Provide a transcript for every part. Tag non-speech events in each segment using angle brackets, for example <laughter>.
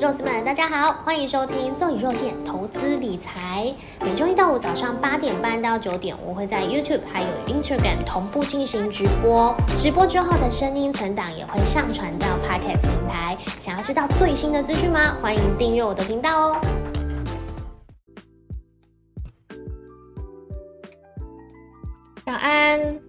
肉丝们，大家好，欢迎收听奏以肉馅投资理财。每周一到五早上八点半到九点，我会在 YouTube 还有 Instagram 同步进行直播。直播之后的声音存档也会上传到 Podcast 平台。想要知道最新的资讯吗？欢迎订阅我的频道哦。早安。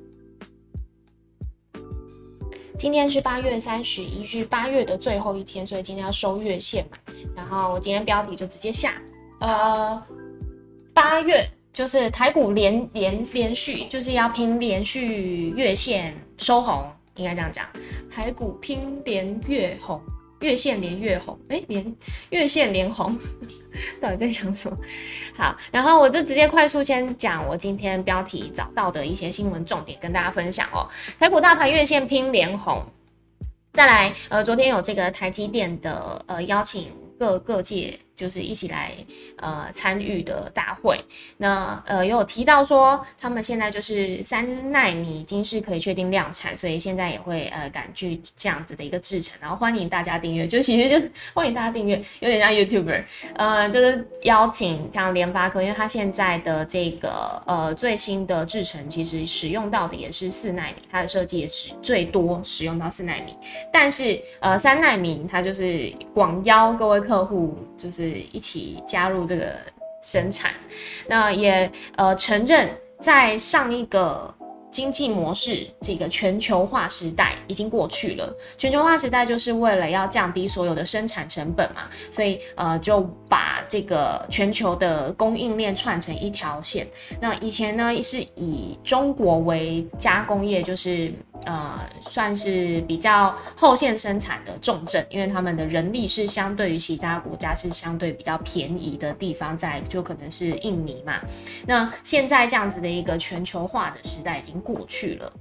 今天是八月三十一日，八月的最后一天，所以今天要收月线嘛。然后我今天标题就直接下，呃，八月就是台股连连连续，就是要拼连续月线收红，应该这样讲，台股拼连月红。月线连月红，哎，连月线连红，<laughs> 到底在想什么？好，然后我就直接快速先讲我今天标题找到的一些新闻重点，跟大家分享哦。台股大盘月线拼连红，再来，呃，昨天有这个台积电的呃邀请各各界。就是一起来呃参与的大会，那呃有提到说他们现在就是三纳米已经是可以确定量产，所以现在也会呃赶去这样子的一个制程，然后欢迎大家订阅，就其实就欢迎大家订阅，有点像 YouTuber，呃就是邀请像联发科，因为它现在的这个呃最新的制程其实使用到的也是四纳米，它的设计也是最多使用到四纳米，但是呃三纳米它就是广邀各位客户就是。一起加入这个生产，那也呃承认在上一个经济模式这个全球化时代已经过去了。全球化时代就是为了要降低所有的生产成本嘛，所以呃就把这个全球的供应链串成一条线。那以前呢是以中国为加工业，就是。呃，算是比较后线生产的重镇，因为他们的人力是相对于其他国家是相对比较便宜的地方，在就可能是印尼嘛。那现在这样子的一个全球化的时代已经过去了。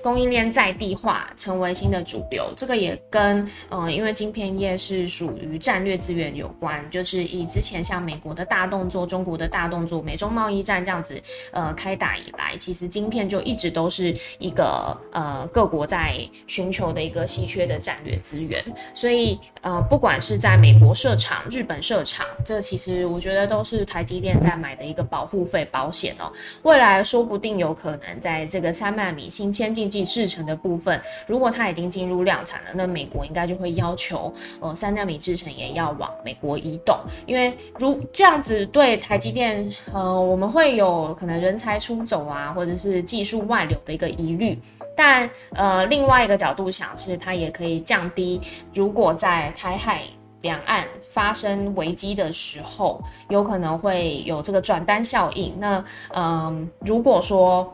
供应链在地化成为新的主流，这个也跟呃，因为晶片业是属于战略资源有关，就是以之前像美国的大动作、中国的大动作、美中贸易战这样子呃开打以来，其实晶片就一直都是一个呃各国在寻求的一个稀缺的战略资源，所以呃不管是在美国设厂、日本设厂，这其实我觉得都是台积电在买的一个保护费保险哦，未来说不定有可能在这个三纳米新先进技制成的部分，如果它已经进入量产了，那美国应该就会要求，呃，三纳米制成也要往美国移动，因为如这样子对台积电，呃，我们会有可能人才出走啊，或者是技术外流的一个疑虑。但呃，另外一个角度想是，它也可以降低，如果在台海两岸发生危机的时候，有可能会有这个转单效应。那嗯，如果说。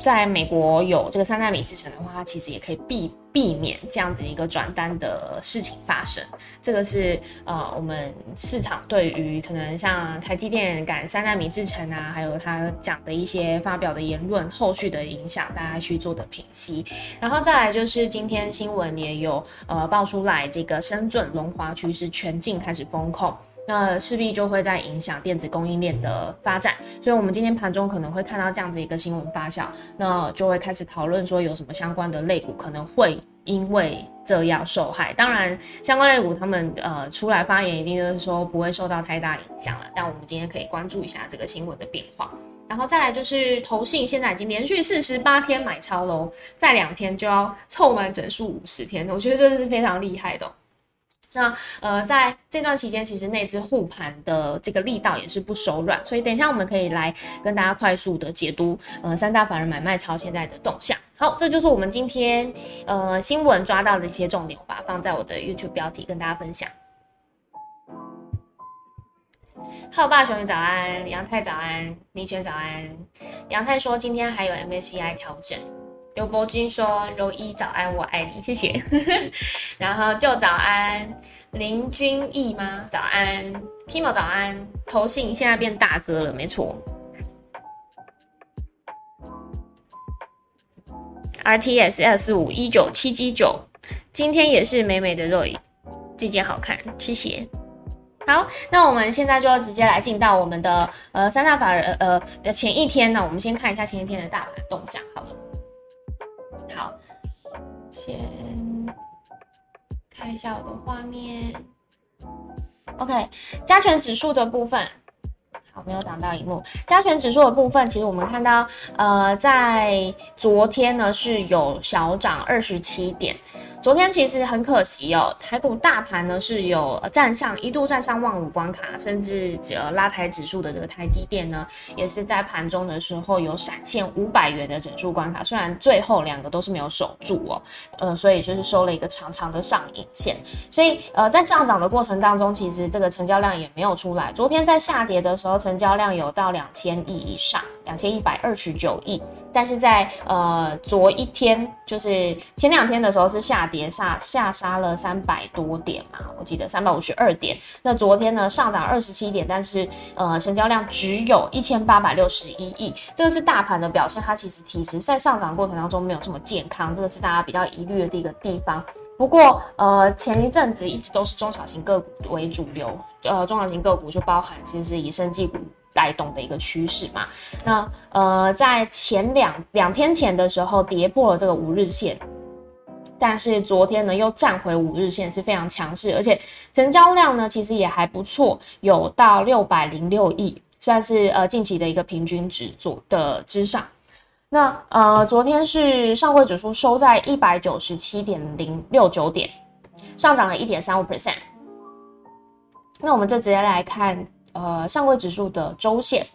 在美国有这个三纳米制程的话，它其实也可以避避免这样子一个转单的事情发生。这个是呃，我们市场对于可能像台积电赶三纳米制程啊，还有他讲的一些发表的言论，后续的影响，大家去做的评析。然后再来就是今天新闻也有呃爆出来，这个深圳龙华区是全境开始封控。那势必就会在影响电子供应链的发展，所以我们今天盘中可能会看到这样子一个新闻发酵，那就会开始讨论说有什么相关的类股可能会因为这样受害。当然，相关类股他们呃出来发言，一定就是说不会受到太大影响了。但我们今天可以关注一下这个新闻的变化，然后再来就是投信现在已经连续四十八天买超喽，再两天就要凑满整数五十天，我觉得这是非常厉害的。那呃，在这段期间，其实内资护盘的这个力道也是不手软，所以等一下我们可以来跟大家快速的解读呃三大法人买卖超现在的动向。好，这就是我们今天呃新闻抓到的一些重点，我把它放在我的 YouTube 标题跟大家分享。浩爸兄弟早安，杨太早安，李轩早安。杨太说今天还有 MACI 调整。刘伯君说：“柔一早安，我爱你，谢谢。<laughs> ”然后就早安，林君毅吗？早安，Timo 早安，投信现在变大哥了，没错。RTS S 五一九七七九，今天也是美美的肉衣，这件好看，谢谢。好，那我们现在就要直接来进到我们的呃三大法人呃前一天呢，我们先看一下前一天的大盘动向，好了。好，先看一下我的画面。OK，加权指数的部分。好，没有挡到荧幕。加权指数的部分，其实我们看到，呃，在昨天呢是有小涨二十七点。昨天其实很可惜哦，台股大盘呢是有站上一度站上万五关卡，甚至呃拉抬指数的这个台积电呢，也是在盘中的时候有闪现五百元的整数关卡，虽然最后两个都是没有守住哦，呃，所以就是收了一个长长的上影线。所以呃在上涨的过程当中，其实这个成交量也没有出来。昨天在下跌的时候，成交量有到两千亿以上，两千一百二十九亿，但是在呃昨一天，就是前两天的时候是下跌。跌下下杀了三百多点嘛，我记得三百五十二点。那昨天呢上涨二十七点，但是呃成交量只有一千八百六十一亿，这个是大盘的表现。它其实其实在上涨过程当中没有这么健康，这个是大家比较疑虑的一个地方。不过呃前一阵子一直都是中小型个股为主流，呃中小型个股就包含其实以生技股带动的一个趋势嘛。那呃在前两两天前的时候跌破了这个五日线。但是昨天呢，又站回五日线，是非常强势，而且成交量呢，其实也还不错，有到六百零六亿，算是呃近期的一个平均值左的之上。那呃，昨天是上柜指数收在一百九十七点零六九点，上涨了一点三五 percent。那我们就直接来看呃上柜指数的周线。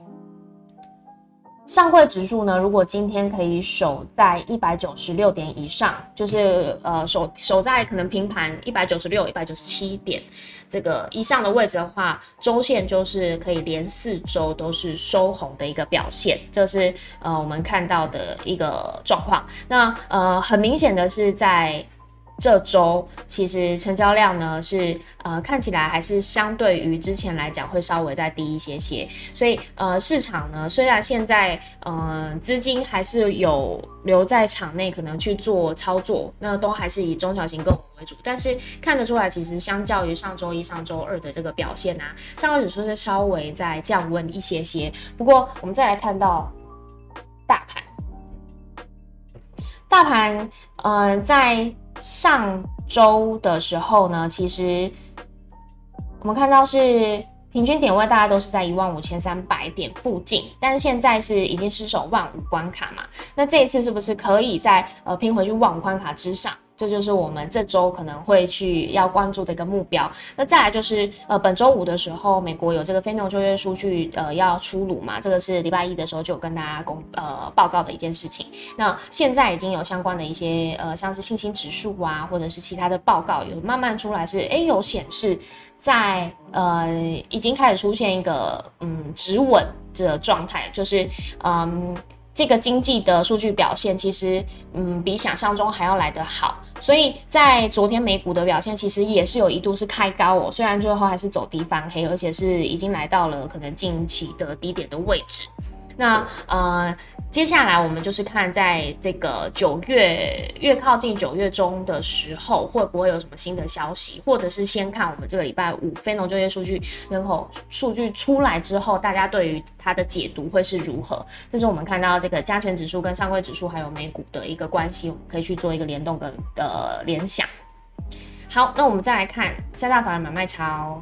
上柜指数呢，如果今天可以守在一百九十六点以上，就是呃守守在可能平盘一百九十六、一百九十七点这个以上的位置的话，周线就是可以连四周都是收红的一个表现，这是呃我们看到的一个状况。那呃很明显的是在。这周其实成交量呢是呃看起来还是相对于之前来讲会稍微再低一些些，所以呃市场呢虽然现在呃资金还是有留在场内可能去做操作，那都还是以中小型个股为主，但是看得出来其实相较于上周一、上周二的这个表现啊，上个指数是稍微在降温一些些。不过我们再来看到大盘，大盘呃在。上周的时候呢，其实我们看到是平均点位，大家都是在一万五千三百点附近，但是现在是已经失守万五关卡嘛？那这一次是不是可以在呃拼回去万五关卡之上？这就是我们这周可能会去要关注的一个目标。那再来就是呃本周五的时候，美国有这个非农就业数据呃要出炉嘛，这个是礼拜一的时候就有跟大家公呃报告的一件事情。那现在已经有相关的一些呃像是信心指数啊，或者是其他的报告有慢慢出来，是哎有显示在呃已经开始出现一个嗯止稳的状态，就是嗯。这个经济的数据表现其实，嗯，比想象中还要来得好，所以在昨天美股的表现其实也是有一度是开高哦，虽然最后还是走低翻黑，而且是已经来到了可能近期的低点的位置。那呃，接下来我们就是看在这个九月越靠近九月中的时候，会不会有什么新的消息，或者是先看我们这个礼拜五非农就业数据人口数据出来之后，大家对于它的解读会是如何？这是我们看到这个加权指数跟上柜指数还有美股的一个关系，我们可以去做一个联动跟的联想。好，那我们再来看三大法人买卖潮。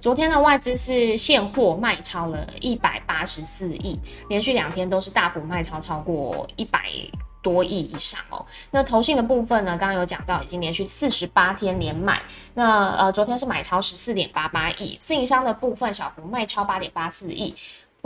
昨天的外资是现货卖超了一百八十四亿，连续两天都是大幅卖超，超过一百多亿以上哦。那投信的部分呢，刚刚有讲到，已经连续四十八天连买。那呃，昨天是买超十四点八八亿，自营商的部分小幅卖超八点八四亿。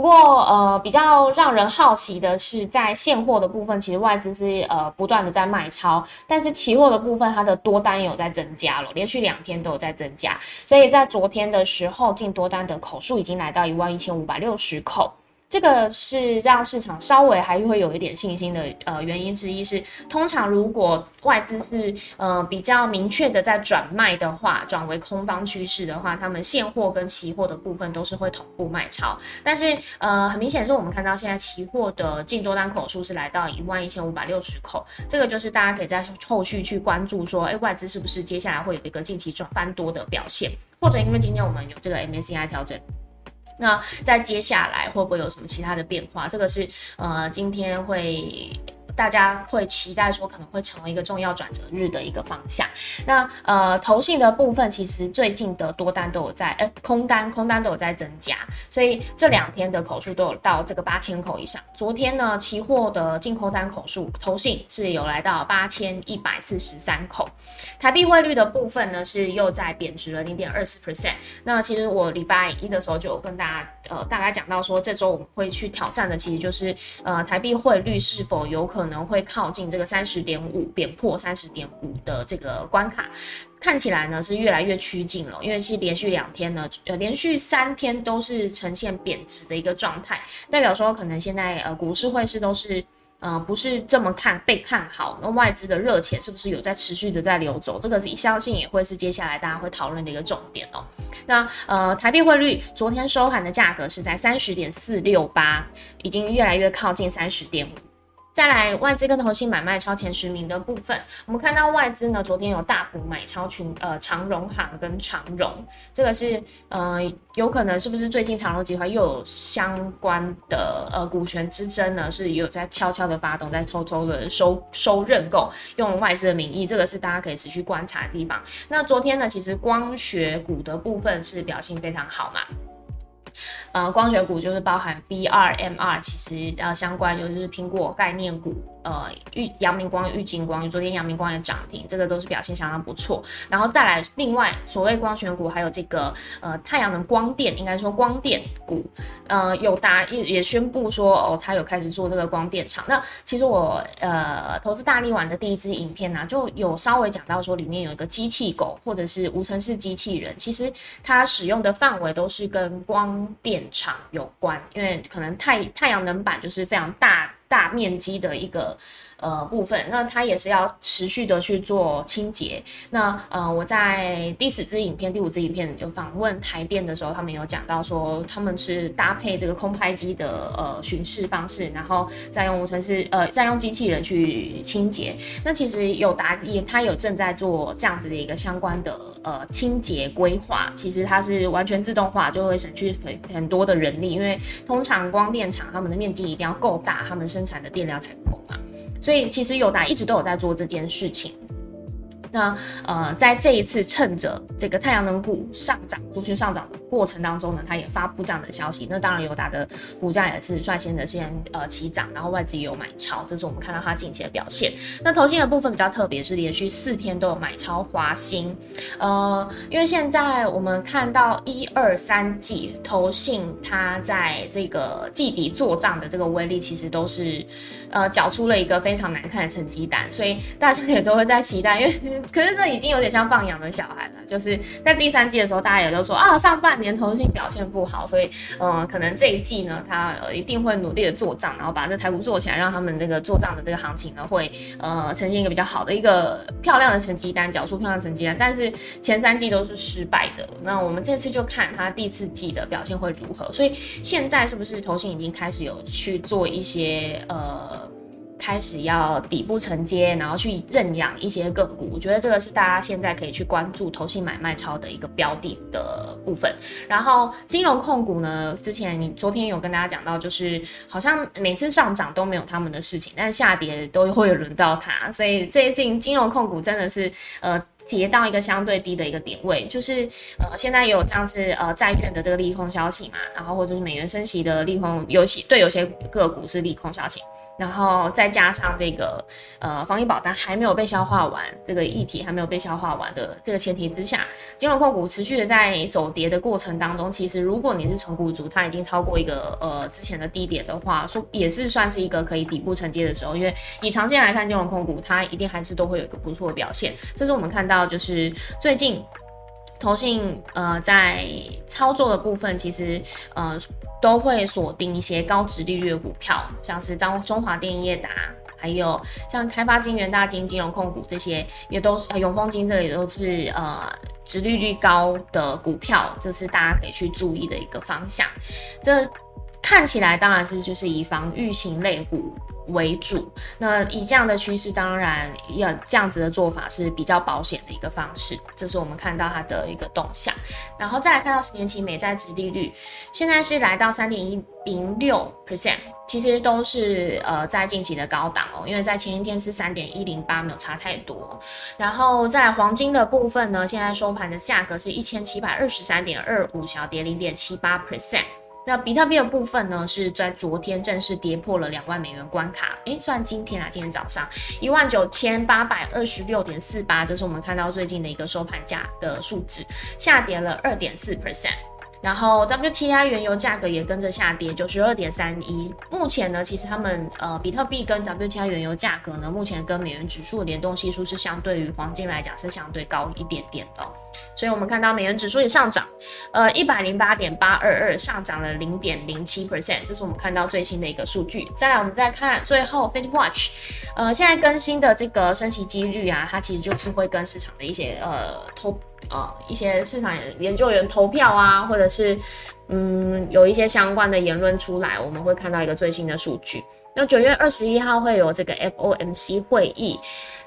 不过，呃，比较让人好奇的是，在现货的部分，其实外资是呃不断的在卖超，但是期货的部分，它的多单有在增加了，连续两天都有在增加，所以在昨天的时候，进多单的口数已经来到一万一千五百六十口。这个是让市场稍微还会有一点信心的呃原因之一是，通常如果外资是呃比较明确的在转卖的话，转为空方趋势的话，他们现货跟期货的部分都是会同步卖超。但是呃很明显是我们看到现在期货的净多单口数是来到一万一千五百六十口，这个就是大家可以在后续去关注说，哎外资是不是接下来会有一个近期转翻多的表现，或者因为今天我们有这个 MACI 调整。那在接下来会不会有什么其他的变化？这个是呃今天会。大家会期待说可能会成为一个重要转折日的一个方向。那呃，投信的部分其实最近的多单都有在，呃，空单空单都有在增加，所以这两天的口数都有到这个八千口以上。昨天呢，期货的净空单口数投信是有来到八千一百四十三口。台币汇率的部分呢，是又在贬值了零点二四 percent。那其实我礼拜一的时候就有跟大家呃大概讲到说，这周我们会去挑战的，其实就是呃台币汇率是否有可能可能会靠近这个三十点五，贬破三十点五的这个关卡。看起来呢是越来越趋近了，因为是连续两天呢，呃连续三天都是呈现贬值的一个状态，代表说可能现在呃股市汇市都是。呃，不是这么看被看好，那外资的热钱是不是有在持续的在流走？这个是一相信也会是接下来大家会讨论的一个重点哦。那呃，台币汇率昨天收盘的价格是在三十点四六八，已经越来越靠近三十点五。再来外资跟投信买卖超前十名的部分，我们看到外资呢昨天有大幅买超群呃长荣行跟长荣，这个是呃有可能是不是最近长荣集团又有相关的呃股权之争呢？是有在悄悄的发动，在偷偷的收收认购，用外资的名义，这个是大家可以持续观察的地方。那昨天呢，其实光学股的部分是表现非常好嘛。呃，光学股就是包含 B R M R，其实呃相关就是苹果概念股。呃，玉阳明光、玉金光，昨天阳明光也涨停，这个都是表现相当不错。然后再来，另外所谓光学股，还有这个呃太阳能光电，应该说光电股，呃，友达也也宣布说哦，他有开始做这个光电厂。那其实我呃投资大力丸的第一支影片呢，就有稍微讲到说里面有一个机器狗或者是无尘室机器人，其实它使用的范围都是跟光电厂有关，因为可能太太阳能板就是非常大。大面积的一个。呃，部分那它也是要持续的去做清洁。那呃，我在第四支影片、第五支影片有访问台电的时候，他们有讲到说，他们是搭配这个空拍机的呃巡视方式，然后再用无尘室呃再用机器人去清洁。那其实有答也，他有正在做这样子的一个相关的呃清洁规划。其实它是完全自动化，就会省去很很多的人力，因为通常光电厂他们的面积一定要够大，他们生产的电量才够嘛。所以所以其实友达一直都有在做这件事情。那呃，在这一次趁着这个太阳能股上涨、族群上涨的过程当中呢，它也发布这样的消息。那当然，友达的股价也是率先的先呃起涨，然后外资也有买超，这是我们看到它近期的表现。那投信的部分比较特别，是连续四天都有买超华兴。呃，因为现在我们看到一二三季投信它在这个季底做账的这个威力，其实都是呃缴出了一个非常难看的成绩单，所以大家也都会在期待，因为。可是这已经有点像放养的小孩了，就是在第三季的时候，大家也都说啊，上半年投信表现不好，所以嗯，可能这一季呢，他一定会努力的做账，然后把这台股做起来，让他们这个做账的这个行情呢，会呃呈现一个比较好的一个漂亮的成绩单，缴出漂亮成绩单。但是前三季都是失败的，那我们这次就看他第四季的表现会如何。所以现在是不是投信已经开始有去做一些呃？开始要底部承接，然后去认养一些个股，我觉得这个是大家现在可以去关注投信买卖超的一个标的的部分。然后金融控股呢，之前你昨天有跟大家讲到，就是好像每次上涨都没有他们的事情，但下跌都会轮到它，所以最近金融控股真的是呃跌到一个相对低的一个点位，就是呃现在有像是呃债券的这个利空消息嘛，然后或者是美元升息的利空，尤其对有些个股是利空消息。然后再加上这个呃防疫保单还没有被消化完，这个议题还没有被消化完的这个前提之下，金融控股持续的在走跌的过程当中，其实如果你是成股族，它已经超过一个呃之前的低点的话，说也是算是一个可以底部承接的时候，因为以长线来看，金融控股它一定还是都会有一个不错的表现。这是我们看到就是最近投信呃在操作的部分，其实呃。都会锁定一些高值利率的股票，像是中中华电业达，还有像开发金、元大金、金融控股这些，也都是永丰金，这里都是呃值利率高的股票，这是大家可以去注意的一个方向。这看起来当然是就是以防御型类股为主。那以这样的趋势，当然要这样子的做法是比较保险的一个方式。这是我们看到它的一个动向。然后再来看到十年期美债值利率，现在是来到三点一零六 percent，其实都是呃在近期的高档哦，因为在前一天是三点一零八，没有差太多。然后在黄金的部分呢，现在收盘的价格是一千七百二十三点二五，小跌零点七八 percent。那比特币的部分呢，是在昨天正式跌破了两万美元关卡。诶，算今天啊，今天早上一万九千八百二十六点四八，这是我们看到最近的一个收盘价的数字，下跌了二点四 percent。然后 WTI 原油价格也跟着下跌，九十二点三一。目前呢，其实他们呃，比特币跟 WTI 原油价格呢，目前跟美元指数的联动系数是相对于黄金来讲是相对高一点点的。所以我们看到美元指数也上涨，呃，一百零八点八二二，上涨了零点零七 percent，这是我们看到最新的一个数据。再来，我们再看最后 Fed Watch，呃，现在更新的这个升息几率啊，它其实就是会跟市场的一些呃投。呃，一些市场研究员投票啊，或者是嗯，有一些相关的言论出来，我们会看到一个最新的数据。那九月二十一号会有这个 FOMC 会议，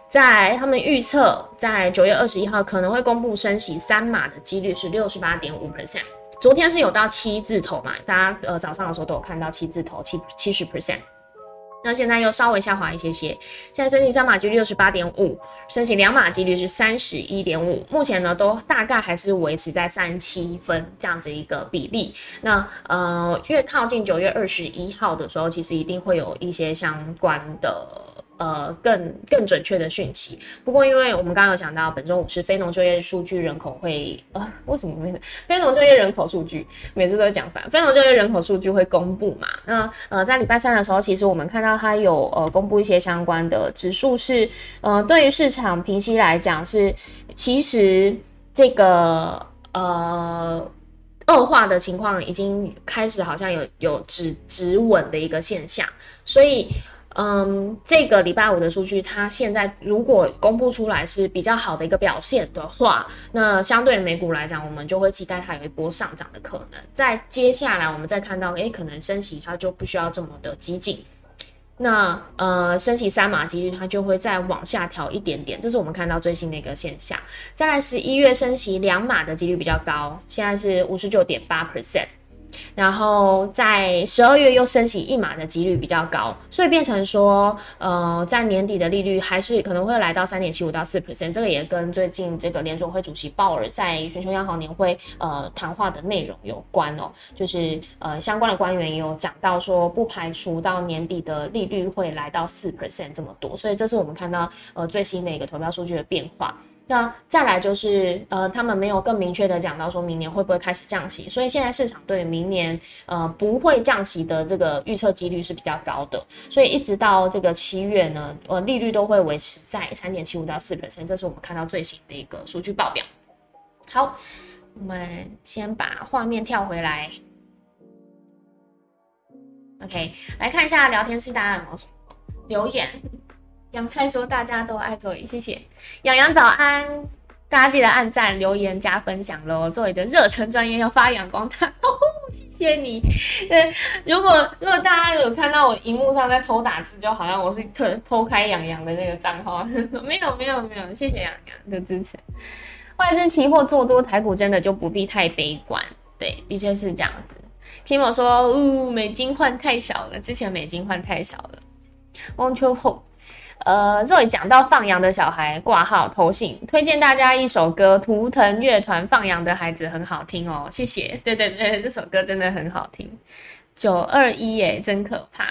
在他们预测，在九月二十一号可能会公布升息三码的几率是六十八点五 percent。昨天是有到七字头嘛？大家呃早上的时候都有看到七字头，七七十 percent。那现在又稍微下滑一些些，现在申请三码几率六十八点五，申请两码几率是三十一点五，目前呢都大概还是维持在三七分这样子一个比例。那呃越靠近九月二十一号的时候，其实一定会有一些相关的。呃，更更准确的讯息。不过，因为我们刚刚有讲到，本周五是非农就业数据人口会呃，<laughs> 为什么没非农就业人口数据每次都讲反？非农就业人口数据会公布嘛？那呃，在礼拜三的时候，其实我们看到它有呃公布一些相关的指数，是呃对于市场平息来讲是其实这个呃恶化的情况已经开始好像有有止止稳的一个现象，所以。嗯，这个礼拜五的数据，它现在如果公布出来是比较好的一个表现的话，那相对美股来讲，我们就会期待它有一波上涨的可能。在接下来，我们再看到，诶，可能升息它就不需要这么的激进，那呃，升息三码几率它就会再往下调一点点，这是我们看到最新的一个现象。再来十一月升息两码的几率比较高，现在是五十九点八 percent。然后在十二月又升息一码的几率比较高，所以变成说，呃，在年底的利率还是可能会来到三点七五到四 percent。这个也跟最近这个联总会主席鲍尔在全球央行年会呃谈话的内容有关哦。就是呃相关的官员也有讲到说，不排除到年底的利率会来到四 percent 这么多。所以这是我们看到呃最新的一个投票数据的变化。那再来就是，呃，他们没有更明确的讲到说明年会不会开始降息，所以现在市场对明年呃不会降息的这个预测几率是比较高的，所以一直到这个七月呢，呃，利率都会维持在三点七五到四%，这是我们看到最新的一个数据报表。好，我们先把画面跳回来，OK，来看一下聊天室大家有没有什么留言。杨太说：“大家都爱做，谢谢杨洋早安，大家记得按赞、留言、加分享喽！做你的热忱专业要发扬光大，<laughs> 谢谢你。对，如果如果大家有看到我荧幕上在偷打字，就好像我是偷偷开杨洋的那个账号，<laughs> 没有没有没有，谢谢杨洋的支持。外资期货做多台股真的就不必太悲观，对，的确是这样子。Kimo 说：，呜，美金换太少了，之前美金换太少了。Won't you hope？呃，这里讲到放羊的小孩挂号投信，推荐大家一首歌，图腾乐团《放羊的孩子》很好听哦，谢谢。对对对，这首歌真的很好听。九二一耶，真可怕！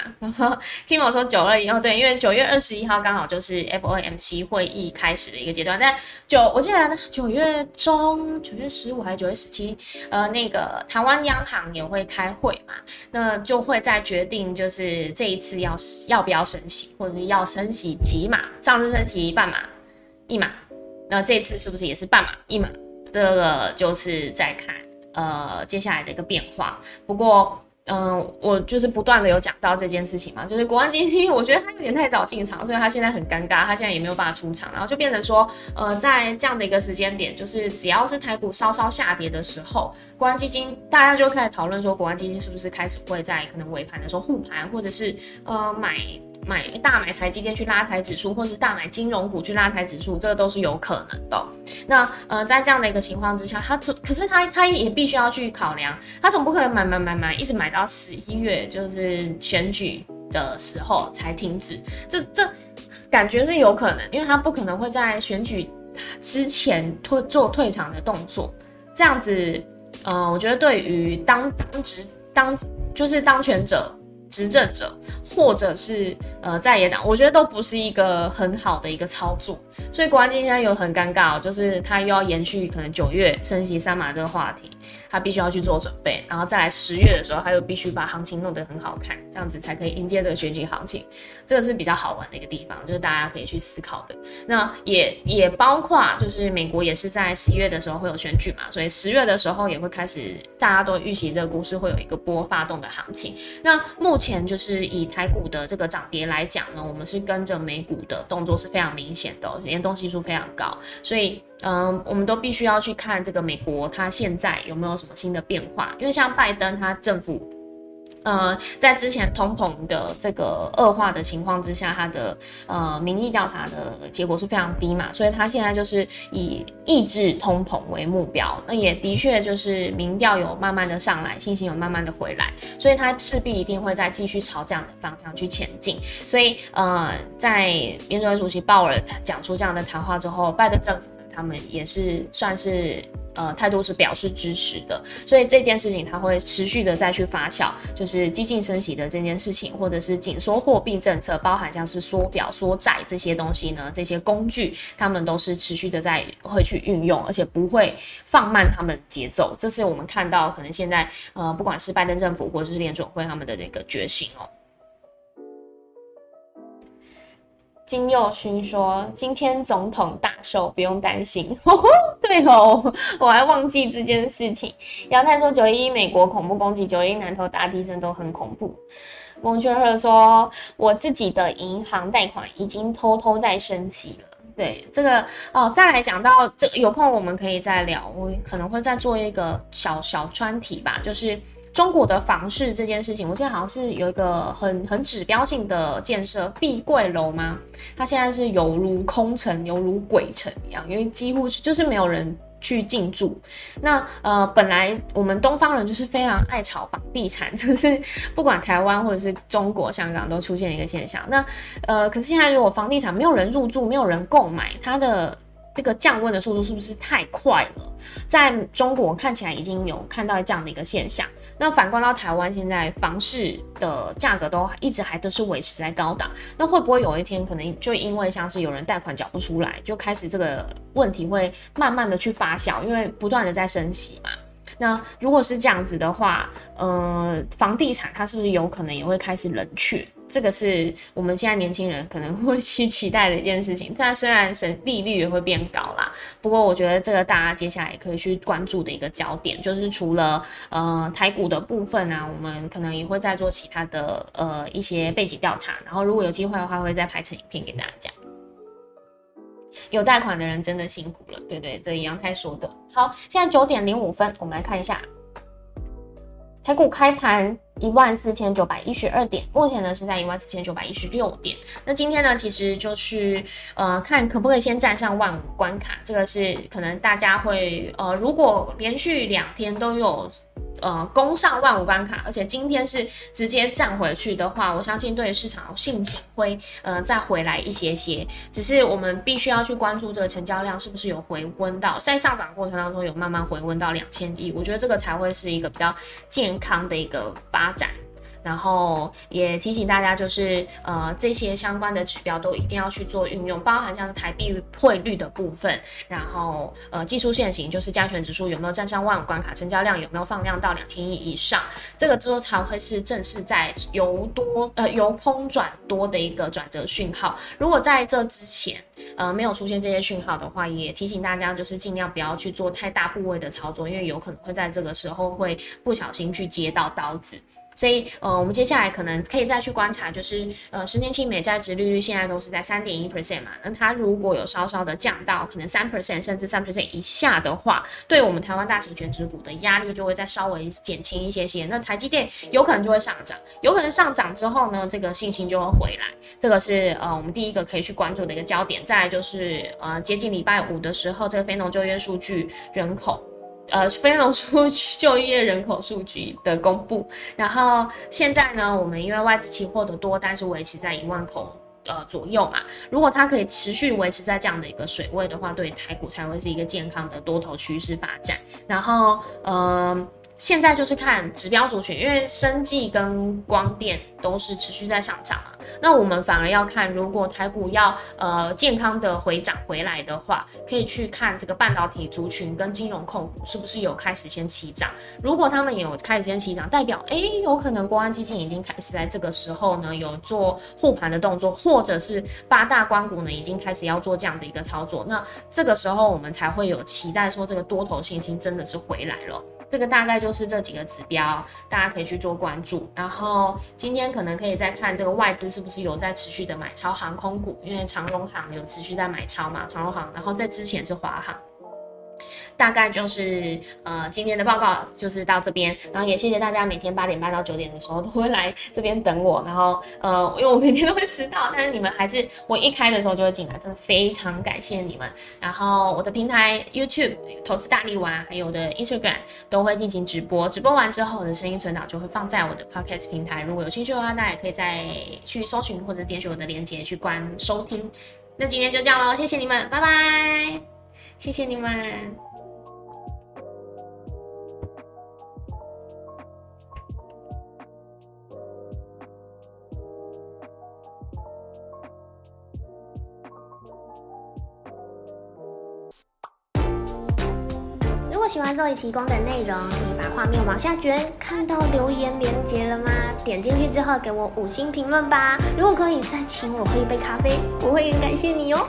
<laughs> 听我说九二一哦，对，因为九月二十一号刚好就是 FOMC 会议开始的一个阶段。但九，我记得九月中，九月十五还是九月十七，呃，那个台湾央行也会开会嘛，那就会再决定就是这一次要要不要升息，或者是要升息几码。上次升息半码、一码，那这次是不是也是半码、一码？这个就是在看呃接下来的一个变化。不过。嗯，我就是不断的有讲到这件事情嘛，就是国安基金，我觉得他有点太早进场，所以他现在很尴尬，他现在也没有办法出场，然后就变成说，呃，在这样的一个时间点，就是只要是台股稍稍下跌的时候，国安基金大家就开始讨论说，国安基金是不是开始会在可能尾盘的时候护盘，或者是呃买买大买台积电去拉抬指数，或是大买金融股去拉抬指数，这个都是有可能的。那呃，在这样的一个情况之下，他总可是他他也必须要去考量，他总不可能买买买买，一直买到十一月就是选举的时候才停止。这这感觉是有可能，因为他不可能会在选举之前退做退场的动作。这样子，呃，我觉得对于当当职当就是当权者。执政者，或者是呃在野党，我觉得都不是一个很好的一个操作。所以国安基金现在有很尴尬，就是他又要延续可能九月升息三马这个话题，他必须要去做准备，然后再来十月的时候，他又必须把行情弄得很好看，这样子才可以迎接这个选举行情。这个是比较好玩的一个地方，就是大家可以去思考的。那也也包括就是美国也是在十一月的时候会有选举嘛，所以十月的时候也会开始，大家都预期这个股市会有一个波发动的行情。那目前就是以台股的这个涨跌来讲呢，我们是跟着美股的动作是非常明显的，联动系数非常高，所以嗯，我们都必须要去看这个美国它现在有没有什么新的变化，因为像拜登他政府。呃，在之前通膨的这个恶化的情况之下，他的呃民意调查的结果是非常低嘛，所以他现在就是以抑制通膨为目标。那也的确就是民调有慢慢的上来，信心有慢慢的回来，所以他势必一定会再继续朝这样的方向去前进。所以呃，在联准会主席鲍尔讲出这样的谈话之后，拜登政府呢，他们也是算是。呃，态度是表示支持的，所以这件事情它会持续的再去发酵，就是激进升息的这件事情，或者是紧缩货币政策，包含像是缩表、缩债这些东西呢，这些工具，他们都是持续的在会去运用，而且不会放慢他们节奏。这是我们看到可能现在呃，不管是拜登政府或者是联准会他们的那个决心哦。金佑勋说：“今天总统大寿，不用担心。<laughs> ”对哦，我还忘记这件事情。杨太说：“九一一美国恐怖攻击，九一一南投大地震都很恐怖。”蒙圈赫说：“我自己的银行贷款已经偷偷在升级了。”对这个哦，再来讲到这，有空我们可以再聊。我可能会再做一个小小专题吧，就是。中国的房市这件事情，我记得好像是有一个很很指标性的建设碧桂楼吗？它现在是犹如空城，犹如鬼城一样，因为几乎就是没有人去进驻。那呃，本来我们东方人就是非常爱炒房地产，就是不管台湾或者是中国香港都出现一个现象。那呃，可是现在如果房地产没有人入住，没有人购买，它的这个降温的速度是不是太快了？在中国看起来已经有看到这样的一个现象。那反观到台湾，现在房市的价格都一直还都是维持在高档，那会不会有一天可能就因为像是有人贷款缴不出来，就开始这个问题会慢慢的去发酵，因为不断的在升息嘛？那如果是这样子的话，呃，房地产它是不是有可能也会开始冷却？这个是我们现在年轻人可能会去期待的一件事情。但虽然省利率也会变高啦，不过我觉得这个大家接下来也可以去关注的一个焦点，就是除了呃台股的部分啊，我们可能也会再做其他的呃一些背景调查，然后如果有机会的话，会再拍成影片给大家讲。有贷款的人真的辛苦了，对对，这杨太说的。好，现在九点零五分，我们来看一下台股开盘。一万四千九百一十二点，目前呢是在一万四千九百一十六点。那今天呢，其实就是呃，看可不可以先站上万五关卡，这个是可能大家会呃，如果连续两天都有呃攻上万五关卡，而且今天是直接站回去的话，我相信对于市场信心会呃再回来一些些。只是我们必须要去关注这个成交量是不是有回温到，在上涨过程当中有慢慢回温到两千亿，我觉得这个才会是一个比较健康的一个发。发展，然后也提醒大家，就是呃这些相关的指标都一定要去做运用，包含像台币汇率的部分，然后呃技术线型就是加权指数有没有站上万五关卡，成交量有没有放量到两千亿以上，这个之后才会是正式在由多呃由空转多的一个转折讯号。如果在这之前呃没有出现这些讯号的话，也提醒大家就是尽量不要去做太大部位的操作，因为有可能会在这个时候会不小心去接到刀子。所以，呃，我们接下来可能可以再去观察，就是呃，十年期美债值利率现在都是在三点一 percent 嘛，那它如果有稍稍的降到可能三 percent 甚至三 percent 以下的话，对我们台湾大型全值股的压力就会再稍微减轻一些些。那台积电有可能就会上涨，有可能上涨之后呢，这个信心就会回来。这个是呃，我们第一个可以去关注的一个焦点。再来就是呃，接近礼拜五的时候，这个非农就业数据人口。呃，非常出 <laughs> 就业人口数据的公布，然后现在呢，我们因为外资期货的多但是维持在一万口呃左右嘛，如果它可以持续维持在这样的一个水位的话，对台股才会是一个健康的多头趋势发展。然后，嗯。现在就是看指标族群，因为生技跟光电都是持续在上涨嘛。那我们反而要看，如果台股要呃健康的回涨回来的话，可以去看这个半导体族群跟金融控股是不是有开始先起涨。如果他们有开始先起涨，代表哎有可能国安基金已经开始在这个时候呢有做护盘的动作，或者是八大关股呢已经开始要做这样的一个操作。那这个时候我们才会有期待说这个多头信心真的是回来了。这个大概就是这几个指标，大家可以去做关注。然后今天可能可以再看这个外资是不是有在持续的买超航空股，因为长龙航有持续在买超嘛，长龙航。然后在之前是华航。大概就是呃今天的报告就是到这边，然后也谢谢大家每天八点半到九点的时候都会来这边等我，然后呃因为我每天都会迟到，但是你们还是我一开的时候就会进来，真的非常感谢你们。然后我的平台 YouTube 投资大力丸，还有我的 Instagram 都会进行直播，直播完之后我的声音存档就会放在我的 Podcast 平台，如果有兴趣的话，大家也可以再去搜寻或者点选我的链接去关收听。那今天就这样喽，谢谢你们，拜拜，谢谢你们。如果喜欢这里提供的内容，可以把画面往下卷，看到留言连接了吗？点进去之后给我五星评论吧。如果可以再请我喝一杯咖啡，我会很感谢你哦。